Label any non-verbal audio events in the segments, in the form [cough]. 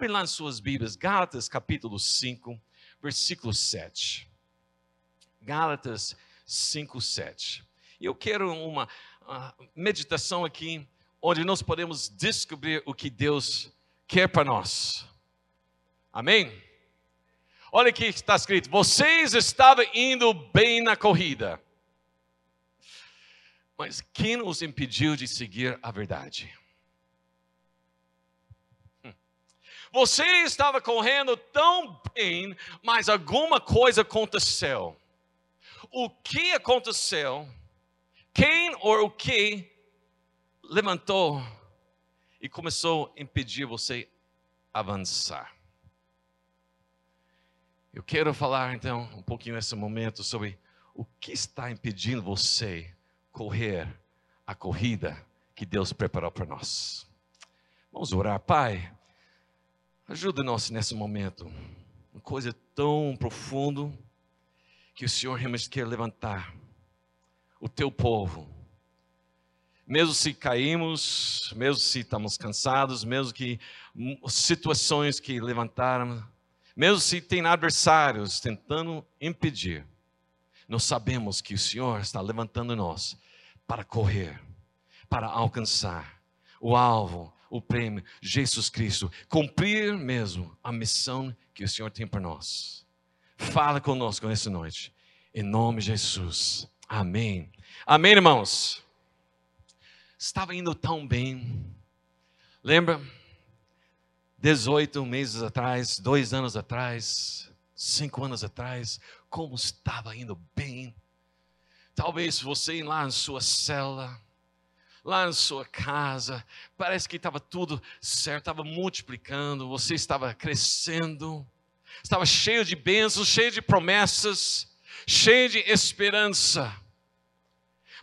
Abre lá nas suas Bíblias, Gálatas capítulo 5, versículo 7. Gálatas 5, 7. E eu quero uma uh, meditação aqui, onde nós podemos descobrir o que Deus quer para nós. Amém? Olha aqui que está escrito: vocês estavam indo bem na corrida. Mas quem os impediu de seguir a verdade? Hum. Você estava correndo tão bem, mas alguma coisa aconteceu. O que aconteceu? Quem ou o que levantou e começou a impedir você avançar? Eu quero falar então um pouquinho nesse momento sobre o que está impedindo você correr a corrida que Deus preparou para nós. Vamos orar, Pai. Ajuda-nos nesse momento. Uma coisa tão profunda que o Senhor realmente quer levantar o teu povo. Mesmo se caímos, mesmo se estamos cansados, mesmo que situações que levantaram mesmo se tem adversários tentando impedir, nós sabemos que o Senhor está levantando nós para correr, para alcançar o alvo, o prêmio, Jesus Cristo, cumprir mesmo a missão que o Senhor tem para nós. Fala conosco nessa noite, em nome de Jesus. Amém. Amém, irmãos. Estava indo tão bem. Lembra? 18 meses atrás, dois anos atrás, cinco anos atrás, como estava indo bem. Talvez você lá na sua cela, lá na sua casa, parece que estava tudo certo, estava multiplicando, você estava crescendo, estava cheio de bênçãos, cheio de promessas, cheio de esperança.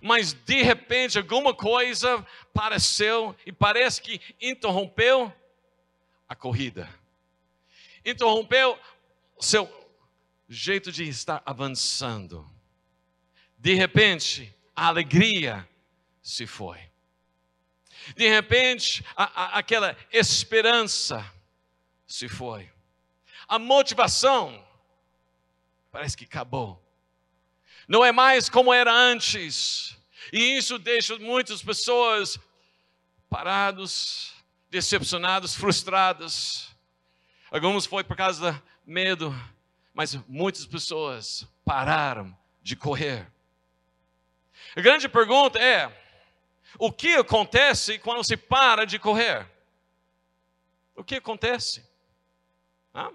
Mas de repente alguma coisa apareceu e parece que interrompeu a corrida. Interrompeu o seu jeito de estar avançando. De repente, a alegria se foi. De repente, a, a, aquela esperança se foi. A motivação parece que acabou. Não é mais como era antes. E isso deixa muitas pessoas parados, decepcionados, frustrados. Alguns foi por causa do medo, mas muitas pessoas pararam de correr. A grande pergunta é: o que acontece quando se para de correr? O que acontece? Hã?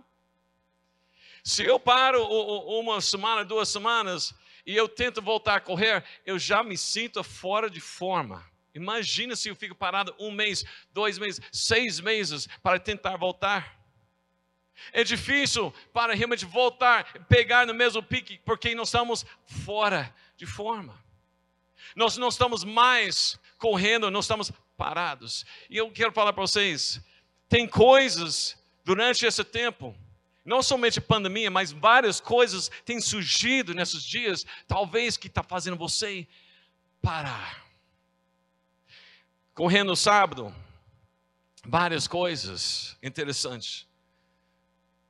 Se eu paro uma semana, duas semanas, e eu tento voltar a correr, eu já me sinto fora de forma. Imagina se eu fico parado um mês, dois meses, seis meses para tentar voltar. É difícil para realmente voltar, pegar no mesmo pique, porque nós estamos fora de forma. Nós não estamos mais correndo, nós estamos parados. E eu quero falar para vocês: tem coisas durante esse tempo, não somente pandemia, mas várias coisas têm surgido nesses dias, talvez que está fazendo você parar correndo sábado, várias coisas interessantes.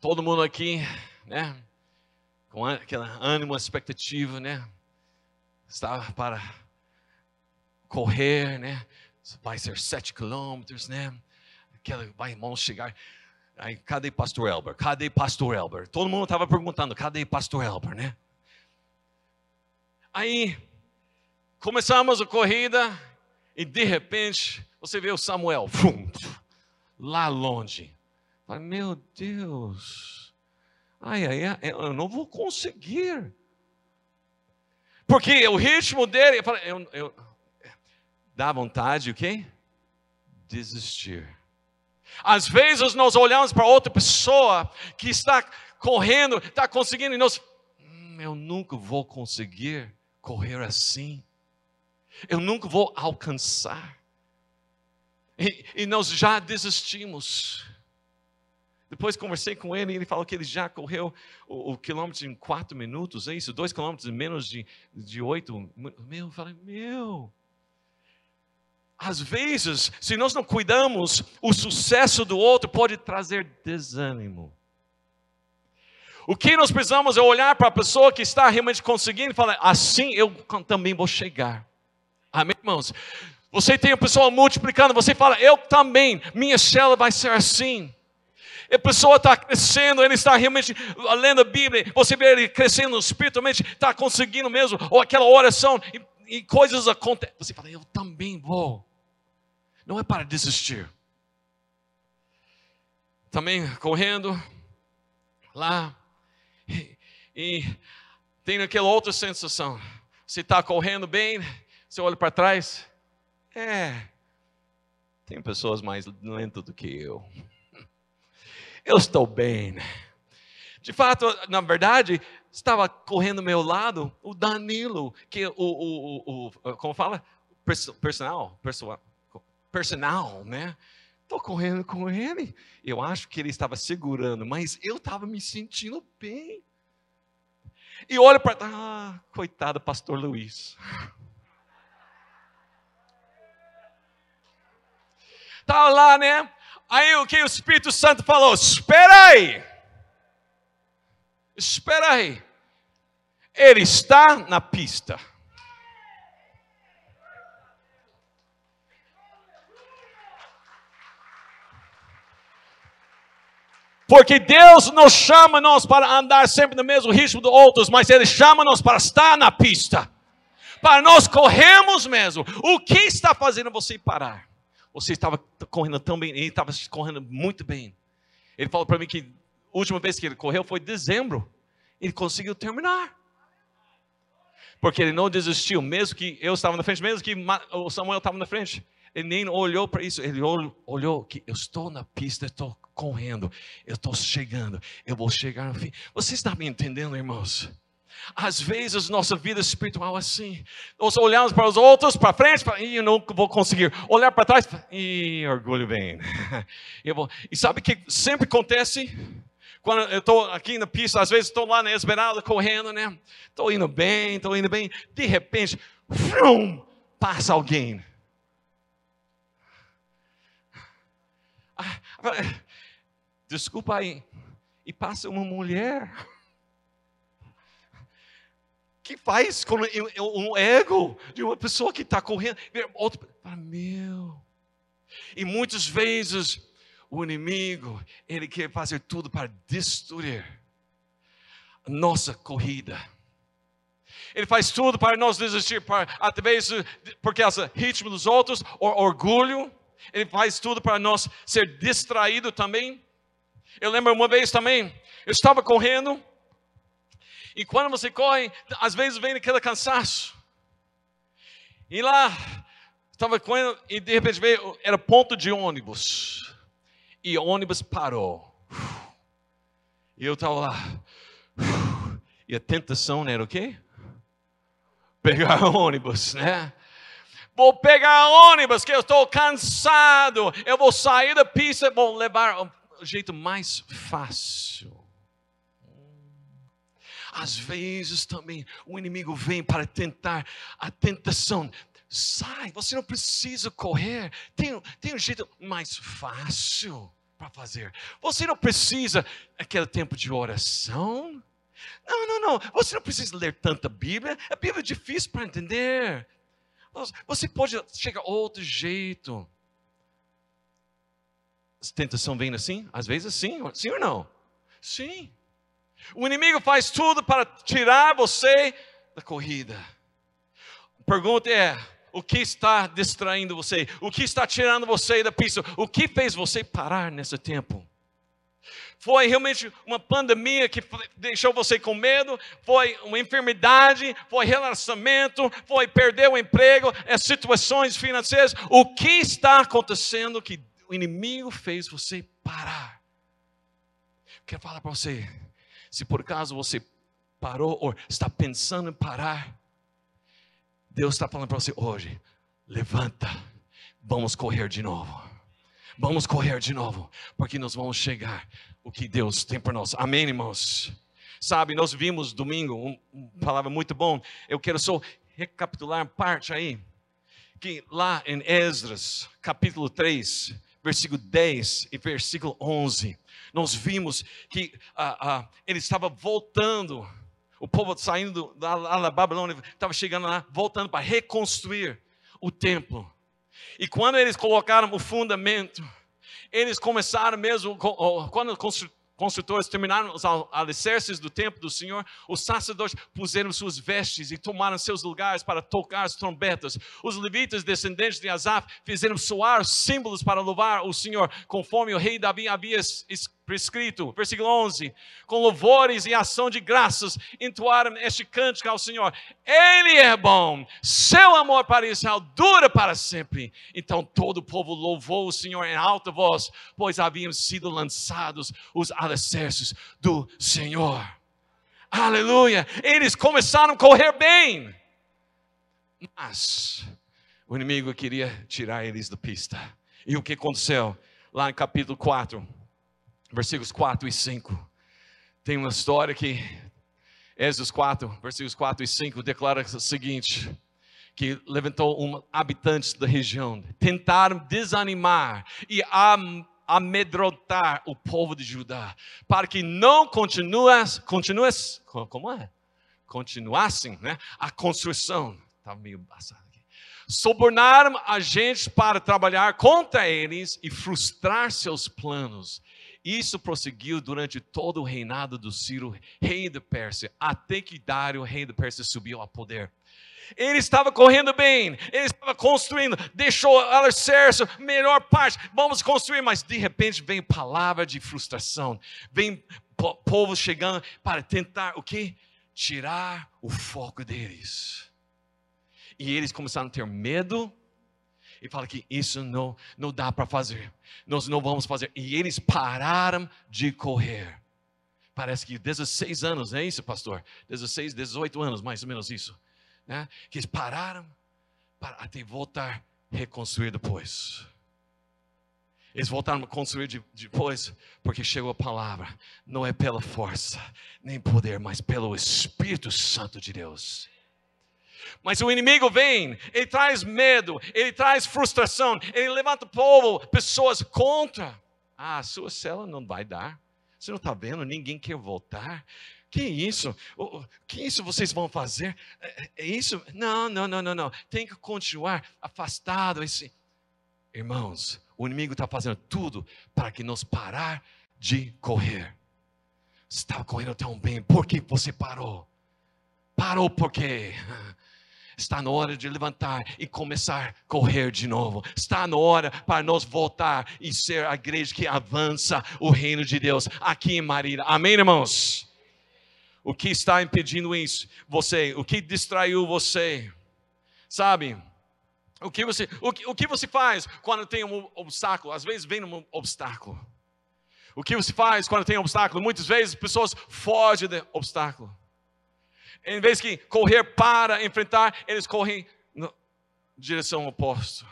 Todo mundo aqui, né? Com aquela ânimo, expectativa, né? Estava para correr, né? Vai ser sete quilômetros, né? Aquela vai, irmão, chegar. Aí, cadê pastor Elber? Cadê pastor Elber? Todo mundo estava perguntando, cadê pastor Elber, né? Aí, começamos a corrida, e de repente, você vê o Samuel, fum, lá longe. Fala, meu Deus, ai, ai, ai, eu não vou conseguir. Porque o ritmo dele, eu, eu, dá vontade o quê? Desistir. Às vezes nós olhamos para outra pessoa que está correndo, está conseguindo, e nós, hum, eu nunca vou conseguir correr assim eu nunca vou alcançar. E, e, nós já desistimos. Depois conversei com ele e ele falou que ele já correu o, o quilômetro em quatro minutos, é isso? Dois quilômetros em menos de, de oito. Meu, eu falei, meu. Às vezes, se nós não cuidamos, o sucesso do outro pode trazer desânimo. O que nós precisamos é olhar para a pessoa que está realmente conseguindo e falar: assim eu também vou chegar. Amém, irmãos? Você tem a pessoa multiplicando, você fala: eu também, minha célula vai ser assim. A pessoa está crescendo, ele está realmente lendo a Bíblia, você vê ele crescendo espiritualmente, está conseguindo mesmo, ou aquela oração, e, e coisas acontecem. Você fala: eu também vou. Não é para desistir. Também correndo lá e, e tem aquela outra sensação. Você está correndo bem, você olha para trás, é, tem pessoas mais lentas do que eu. Eu estou bem. De fato, na verdade, estava correndo ao meu lado o Danilo, que o, o, o, o como fala? Personal, personal, personal, né? Estou correndo com ele. Eu acho que ele estava segurando, mas eu estava me sentindo bem. E olha para. Ah, coitado, pastor Luiz. [laughs] Estava lá, né? Aí o que o Espírito Santo falou? Espera aí. Espera aí. Ele está na pista. Porque Deus não chama nós para andar sempre no mesmo ritmo dos outros, mas Ele chama nós para estar na pista. Para nós corrermos mesmo. O que está fazendo você parar? Você estava correndo tão bem, ele estava correndo muito bem. Ele falou para mim que a última vez que ele correu foi em dezembro. Ele conseguiu terminar. Porque ele não desistiu, mesmo que eu estava na frente, mesmo que o Samuel estava na frente. Ele nem olhou para isso, ele olhou que eu estou na pista, estou correndo, eu estou chegando, eu vou chegar no fim. Você está me entendendo, irmãos? Às vezes nossa vida espiritual é assim. Nós olhamos para os outros, para frente, para, eu não vou conseguir. Olhar para trás, e orgulho vem. [laughs] Vou. E sabe o que sempre acontece? Quando eu estou aqui na pista, às vezes estou lá na Esmeralda correndo, né? Estou indo bem, estou indo bem. De repente, frum, passa alguém. Ah, [laughs] desculpa aí. E passa uma mulher que faz com um ego de uma pessoa que está correndo. Outro, meu. E muitas vezes o inimigo, ele quer fazer tudo para destruir a nossa corrida. Ele faz tudo para nós desistir, para, através porque esse ritmo dos outros, o orgulho. Ele faz tudo para nós ser distraído também. Eu lembro uma vez também, eu estava correndo e quando você corre, às vezes vem aquele cansaço. E lá, estava correndo e de repente veio, era ponto de ônibus. E o ônibus parou. E eu estava lá. E a tentação era o quê? Pegar [laughs] ônibus, né? Vou pegar ônibus, que eu estou cansado. Eu vou sair da pista, vou levar o jeito mais fácil. Às vezes também o inimigo vem para tentar a tentação. Sai, você não precisa correr. Tem, tem um jeito mais fácil para fazer. Você não precisa aquele tempo de oração. Não, não, não. Você não precisa ler tanta Bíblia. A Bíblia é difícil para entender. Você pode chegar outro jeito. Tentação vem assim? Às vezes sim, sim ou não? Sim. O inimigo faz tudo para tirar você da corrida. A pergunta é: o que está distraindo você? O que está tirando você da pista? O que fez você parar nesse tempo? Foi realmente uma pandemia que deixou você com medo? Foi uma enfermidade? Foi relacionamento? Foi perder o emprego? É situações financeiras? O que está acontecendo que o inimigo fez você parar? Quero falar para você se por acaso você parou ou está pensando em parar, Deus está falando para você hoje: levanta, vamos correr de novo. Vamos correr de novo, porque nós vamos chegar o que Deus tem para nós. Amém, irmãos? Sabe, nós vimos domingo, uma palavra muito bom. Eu quero só recapitular parte aí que lá em Esdras, capítulo 3, versículo 10 e versículo 11, nós vimos que ah, ah, ele estava voltando, o povo saindo da, da Babilônia, estava chegando lá, voltando para reconstruir o templo. E quando eles colocaram o fundamento, eles começaram mesmo, quando construtores terminaram os alicerces do templo do Senhor, os sacerdotes puseram suas vestes e tomaram seus lugares para tocar as trombetas. Os levitas, descendentes de Asaf, fizeram soar símbolos para louvar o Senhor, conforme o rei Davi havia escrito prescrito, versículo 11: com louvores e ação de graças, entoaram este cântico ao Senhor: Ele é bom, seu amor para Israel dura para sempre. Então todo o povo louvou o Senhor em alta voz, pois haviam sido lançados os alicerces do Senhor. Aleluia! Eles começaram a correr bem, mas o inimigo queria tirar eles da pista. E o que aconteceu? Lá em capítulo 4 versículos 4 e 5. Tem uma história que Êxodos 4, versículos 4 e 5 declara o seguinte: que levantou um habitantes da região, tentaram desanimar e amedrontar o povo de Judá, para que não continuasse, continuasse como é? Continuassem né, a construção. Estava meio embaçado aqui. Sobornaram a gente para trabalhar contra eles e frustrar seus planos. Isso prosseguiu durante todo o reinado do Ciro, rei da Pérsia, até que Dário, rei da Pérsia, subiu ao poder. Ele estava correndo bem, ele estava construindo, deixou alicerce, melhor parte, vamos construir, mas de repente vem palavra de frustração, vem povo chegando para tentar o que? Tirar o foco deles. E eles começaram a ter medo, e fala que isso não, não dá para fazer, nós não vamos fazer. E eles pararam de correr. Parece que 16 anos, é isso, pastor? 16, 18 anos, mais ou menos isso. Né? Que eles pararam para até voltar reconstruir depois. Eles voltaram a construir depois, porque chegou a palavra. Não é pela força, nem poder, mas pelo Espírito Santo de Deus. Mas o inimigo vem, ele traz medo, ele traz frustração, ele levanta o povo, pessoas contra. Ah, a sua cela não vai dar. Você não está vendo? Ninguém quer voltar. Que isso? O que isso vocês vão fazer? É, é isso? Não, não, não, não, não. Tem que continuar afastado. Esse... Irmãos, o inimigo está fazendo tudo para que nos parar de correr. Você estava correndo tão bem, por que você parou? Parou por quê? Está na hora de levantar e começar a correr de novo. Está na hora para nós voltar e ser a igreja que avança o reino de Deus aqui em Marília. Amém, irmãos? O que está impedindo isso? Você, o que distraiu você? Sabe? O que você, o que, o que você faz quando tem um obstáculo? Às vezes vem um obstáculo. O que você faz quando tem um obstáculo? Muitas vezes pessoas fogem do obstáculo. Em vez de correr para enfrentar, eles correm na direção oposta.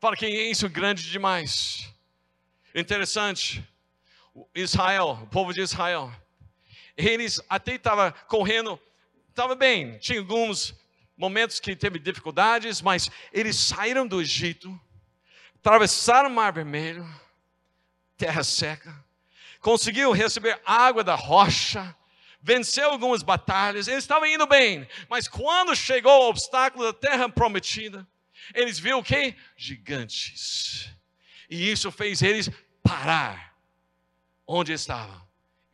Fala que é isso grande demais. Interessante. Israel, o povo de Israel, eles até estavam correndo, estava bem, tinha alguns momentos que teve dificuldades, mas eles saíram do Egito, atravessaram o Mar Vermelho, terra seca, conseguiu receber água da rocha, venceu algumas batalhas, eles estavam indo bem, mas quando chegou o obstáculo da terra prometida, eles viram o que? Gigantes. E isso fez eles parar onde estavam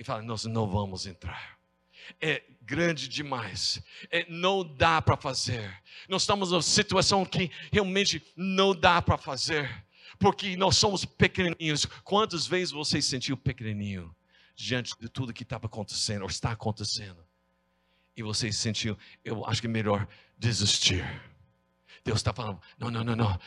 e falar: Nós não vamos entrar. É grande demais. É, não dá para fazer. Nós estamos numa situação que realmente não dá para fazer. Porque nós somos pequenininhos. Quantas vezes você se sentiu pequenininho? Diante de tudo que estava acontecendo, ou está acontecendo, e você sentiu, eu acho que é melhor desistir. Deus está falando: não, não, não, não.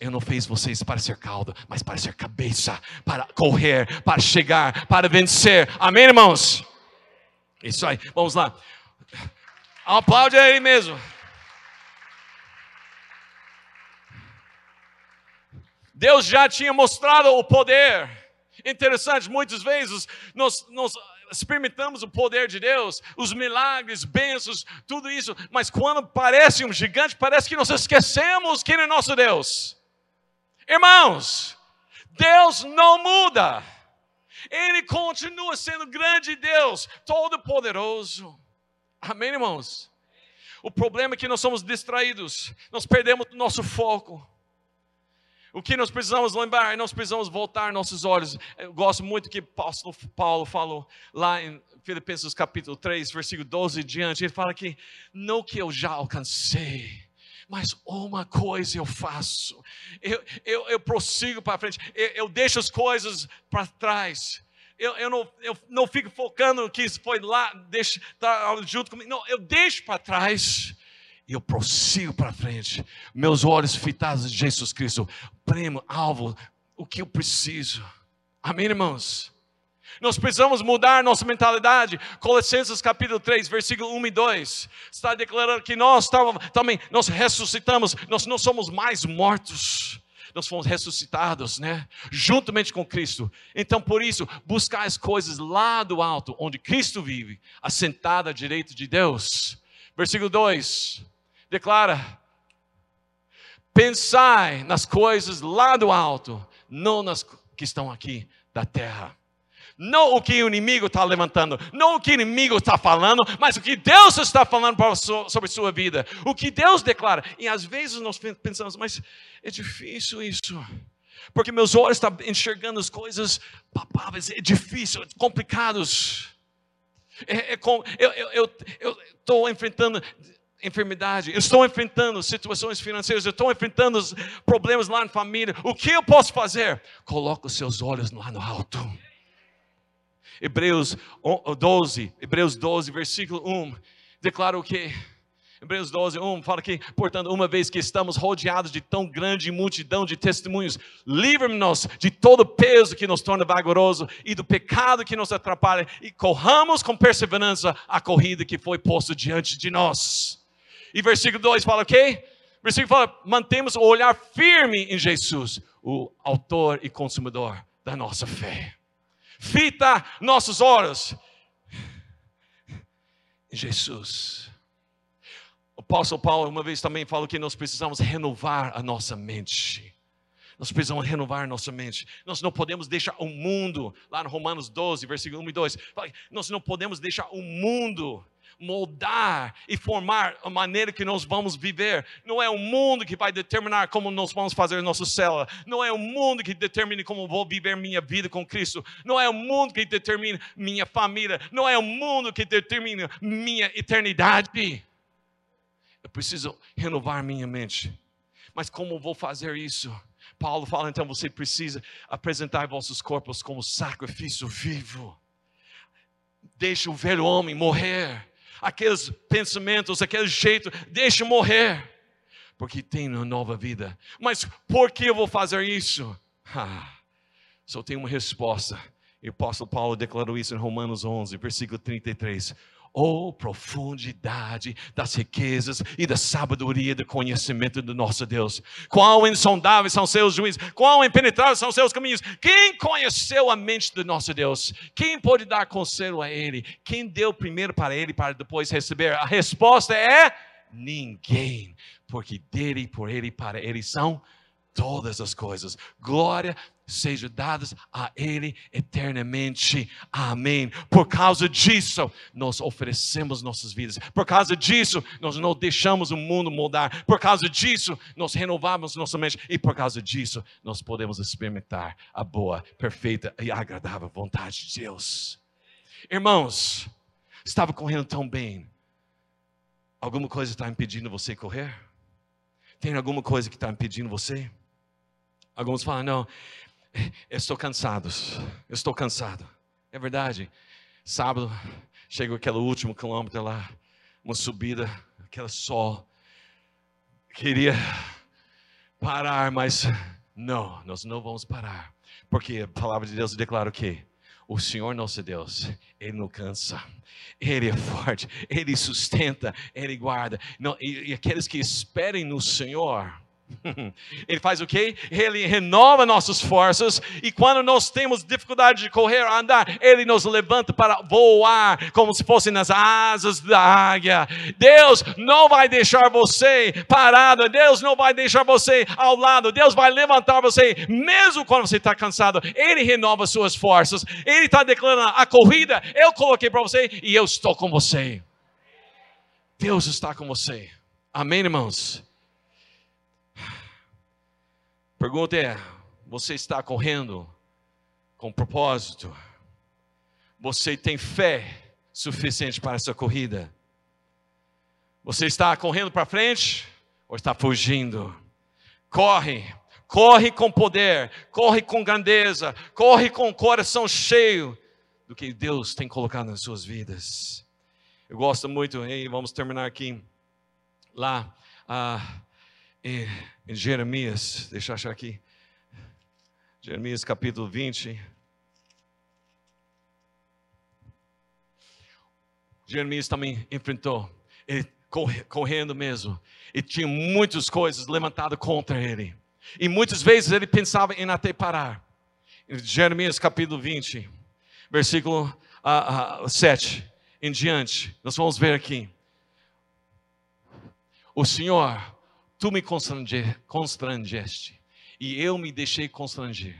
Eu não fiz vocês para ser caldo, mas para ser cabeça, para correr, para chegar, para vencer. Amém, irmãos? Isso aí, vamos lá. Aplaude aí mesmo. Deus já tinha mostrado o poder Interessante, muitas vezes nós, nós experimentamos o poder de Deus, os milagres, bênçãos, tudo isso, mas quando parece um gigante, parece que nós esquecemos quem é nosso Deus. Irmãos, Deus não muda. Ele continua sendo grande Deus, todo-poderoso. Amém, irmãos? O problema é que nós somos distraídos, nós perdemos o nosso foco. O que nós precisamos lembrar, nós precisamos voltar nossos olhos. Eu gosto muito que o apóstolo Paulo falou lá em Filipenses capítulo 3, versículo 12 e diante. Ele fala que não que eu já alcancei, mas uma coisa eu faço. Eu, eu, eu prossigo para frente, eu, eu deixo as coisas para trás. Eu, eu, não, eu não fico focando que foi lá, deixa, tá junto comigo. Não, eu deixo para trás eu prossigo para frente. Meus olhos fitados em Jesus Cristo, prêmio, alvo, o que eu preciso. Amém, irmãos? Nós precisamos mudar nossa mentalidade. Colossenses capítulo 3, versículo 1 e 2. Está declarando que nós também nós ressuscitamos, nós não somos mais mortos. Nós fomos ressuscitados, né? Juntamente com Cristo. Então, por isso, buscar as coisas lá do alto, onde Cristo vive, assentado à direita de Deus. Versículo 2 declara: Pensai nas coisas lá do alto, não nas que estão aqui da terra. Não o que o inimigo está levantando, não o que o inimigo está falando, mas o que Deus está falando sobre sua vida, o que Deus declara. E às vezes nós pensamos, mas é difícil isso, porque meus olhos estão enxergando as coisas papáveis, é difícil, é complicados. É, é com, eu estou enfrentando enfermidade, eu estou enfrentando situações financeiras, eu estou enfrentando problemas lá na família. O que eu posso fazer? Coloque os seus olhos lá no alto. Hebreus 12, Hebreus 12, versículo 1, declara o que? Hebreus 12, 1 fala que, portanto, uma vez que estamos rodeados de tão grande multidão de testemunhos, livre-nos de todo peso que nos torna vagaroso e do pecado que nos atrapalha e corramos com perseverança a corrida que foi posta diante de nós. E versículo 2 fala o quê? Versículo fala: mantemos o olhar firme em Jesus, o autor e consumador da nossa fé fita nossos olhos em Jesus. O apóstolo Paulo uma vez também falou que nós precisamos renovar a nossa mente. Nós precisamos renovar nossa mente. Nós não podemos deixar o mundo, lá no Romanos 12, versículo 1 e 2, nós não podemos deixar o mundo moldar e formar a maneira que nós vamos viver. Não é o mundo que vai determinar como nós vamos fazer nossa célula. Não é o mundo que determina como vou viver minha vida com Cristo. Não é o mundo que determina minha família. Não é o mundo que determina minha eternidade. Eu preciso renovar minha mente. Mas como vou fazer isso? Paulo fala então: você precisa apresentar vossos corpos como sacrifício vivo. Deixa o velho homem morrer aqueles pensamentos, aquele jeito, deixe morrer, porque tem uma nova vida. Mas por que eu vou fazer isso? Ah, só tem uma resposta. E o apóstolo Paulo declarou isso em Romanos 11, versículo 33 oh profundidade das riquezas e da sabedoria do conhecimento do nosso Deus. Quão insondáveis são seus juízes, quão impenetráveis são seus caminhos. Quem conheceu a mente do nosso Deus? Quem pode dar conselho a ele? Quem deu primeiro para ele para depois receber? A resposta é ninguém, porque dele, por ele, para ele são todas as coisas. Glória sejam dadas a Ele eternamente. Amém. Por causa disso, nós oferecemos nossas vidas. Por causa disso, nós não deixamos o mundo mudar. Por causa disso, nós renovamos nossa mente. E por causa disso, nós podemos experimentar a boa, perfeita e agradável vontade de Deus. Irmãos, estava correndo tão bem. Alguma coisa está impedindo você correr? Tem alguma coisa que está impedindo você? Alguns falam, não, estou cansado, estou cansado. É verdade. Sábado, chegou aquele último quilômetro lá, uma subida, aquele sol. Queria parar, mas não, nós não vamos parar. Porque a palavra de Deus declara o quê? O Senhor nosso Deus, Ele não cansa, Ele é forte, Ele sustenta, Ele guarda. Não, e, e aqueles que esperem no Senhor, [laughs] Ele faz o quê? Ele renova nossas forças e quando nós temos dificuldade de correr, andar, ele nos levanta para voar como se fosse nas asas da águia. Deus não vai deixar você parado, Deus não vai deixar você ao lado, Deus vai levantar você mesmo quando você está cansado. Ele renova suas forças. Ele está declarando a corrida. Eu coloquei para você e eu estou com você. Deus está com você. Amém, irmãos? Pergunta é: você está correndo com propósito? Você tem fé suficiente para essa corrida? Você está correndo para frente ou está fugindo? Corre, corre com poder, corre com grandeza, corre com o coração cheio do que Deus tem colocado nas suas vidas. Eu gosto muito, e vamos terminar aqui, lá, ah, em, em Jeremias, deixa eu achar aqui. Jeremias capítulo 20. Jeremias também enfrentou, ele correndo mesmo, e tinha muitas coisas levantadas contra ele. E muitas vezes ele pensava em até parar. Em Jeremias capítulo 20, versículo uh, uh, 7 em diante, nós vamos ver aqui. O Senhor tu me constrangeste e eu me deixei constranger.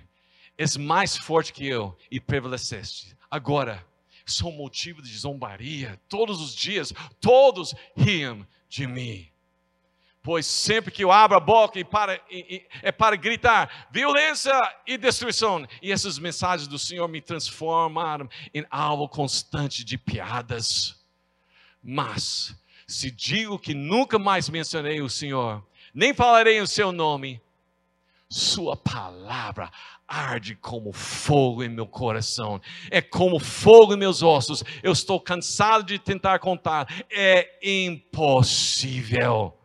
És mais forte que eu e prevaleceste. Agora, sou motivo de zombaria. Todos os dias, todos riam de mim. Pois sempre que eu abro a boca e para, e, e, é para gritar violência e destruição. E essas mensagens do Senhor me transformaram em alvo constante de piadas. Mas, se digo que nunca mais mencionei o Senhor, nem falarei o seu nome. Sua palavra arde como fogo em meu coração, é como fogo em meus ossos. Eu estou cansado de tentar contar, é impossível.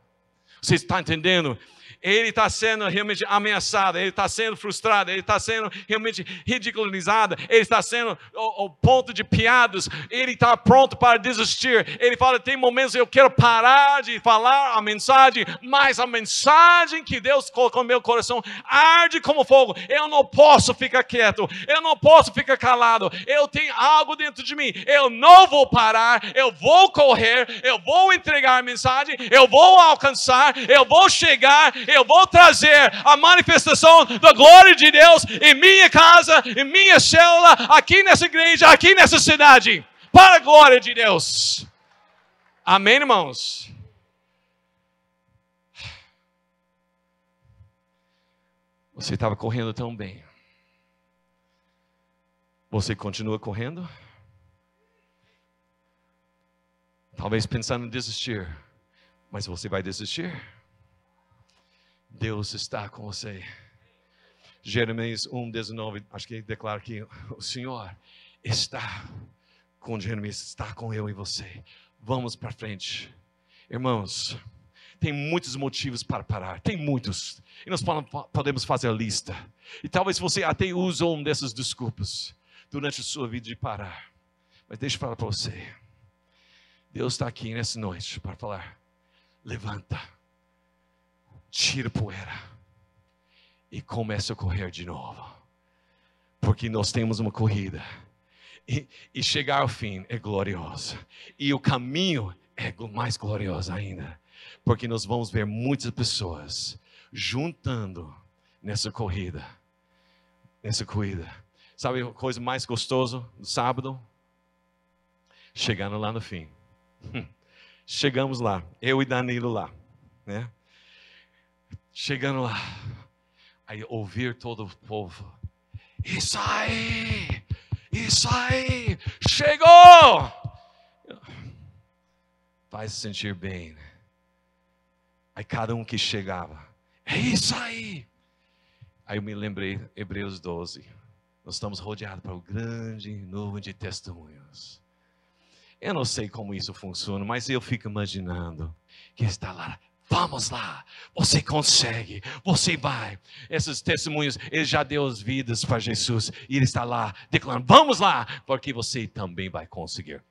Você está entendendo? Ele está sendo realmente ameaçado, ele está sendo frustrado, ele está sendo realmente ridicularizado, ele está sendo o, ponto de piadas, ele está pronto para desistir. Ele fala: tem momentos eu quero parar de falar a mensagem, mas a mensagem que Deus colocou no meu coração arde como fogo. Eu não posso ficar quieto, eu não posso ficar calado. Eu tenho algo dentro de mim. Eu não vou parar, eu vou correr, eu vou entregar a mensagem, eu vou alcançar, eu vou chegar, eu vou trazer a manifestação da glória de Deus em minha casa, em minha célula, aqui nessa igreja, aqui nessa cidade, para a glória de Deus. Amém, irmãos? Você estava correndo tão bem. Você continua correndo? Talvez pensando em desistir. Mas você vai desistir? Deus está com você. Jeremias 1, 19, acho que declara que o Senhor está com Jeremias, está com eu e você. Vamos para frente. Irmãos, tem muitos motivos para parar, tem muitos. E nós podemos fazer a lista. E talvez você até use um dessas desculpas durante a sua vida de parar. Mas deixa eu falar para você. Deus está aqui nessa noite para falar: levanta tira poeira e começa a correr de novo. Porque nós temos uma corrida. E, e chegar ao fim é glorioso. E o caminho é mais glorioso ainda. Porque nós vamos ver muitas pessoas juntando nessa corrida. Nessa corrida. Sabe a coisa mais gostosa do sábado? Chegando lá no fim. [laughs] Chegamos lá, eu e Danilo lá, né? Chegando lá, aí ouvir todo o povo: Isso aí! Isso aí! Chegou! Faz se sentir bem. Né? Aí cada um que chegava: É isso aí! Aí eu me lembrei, Hebreus 12. Nós estamos rodeados por um grande nuvem de testemunhos. Eu não sei como isso funciona, mas eu fico imaginando que está lá Vamos lá, você consegue, você vai. Esses testemunhos, ele já deu as vidas para Jesus e ele está lá declarando: Vamos lá, porque você também vai conseguir.